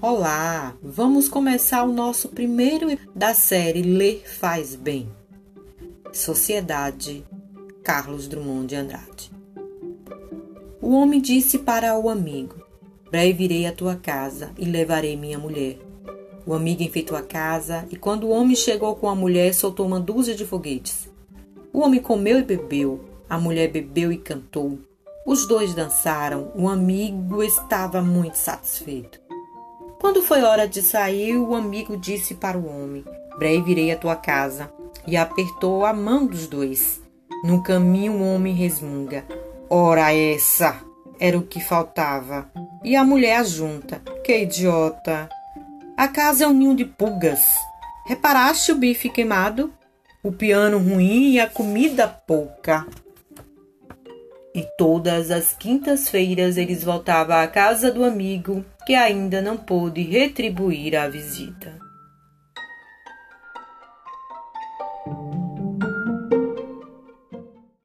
Olá, vamos começar o nosso primeiro da série Ler Faz Bem. Sociedade, Carlos Drummond de Andrade. O homem disse para o amigo: Breve irei à tua casa e levarei minha mulher. O amigo enfeitou a casa e, quando o homem chegou com a mulher, soltou uma dúzia de foguetes. O homem comeu e bebeu, a mulher bebeu e cantou. Os dois dançaram, o amigo estava muito satisfeito. Quando foi hora de sair, o amigo disse para o homem: Breve irei à tua casa. E apertou a mão dos dois. No caminho, o homem resmunga: Ora, essa! Era o que faltava. E a mulher junta: Que idiota! A casa é um ninho de pulgas. Reparaste o bife queimado? O piano ruim e a comida pouca. E todas as quintas-feiras eles voltavam à casa do amigo que ainda não pôde retribuir a visita.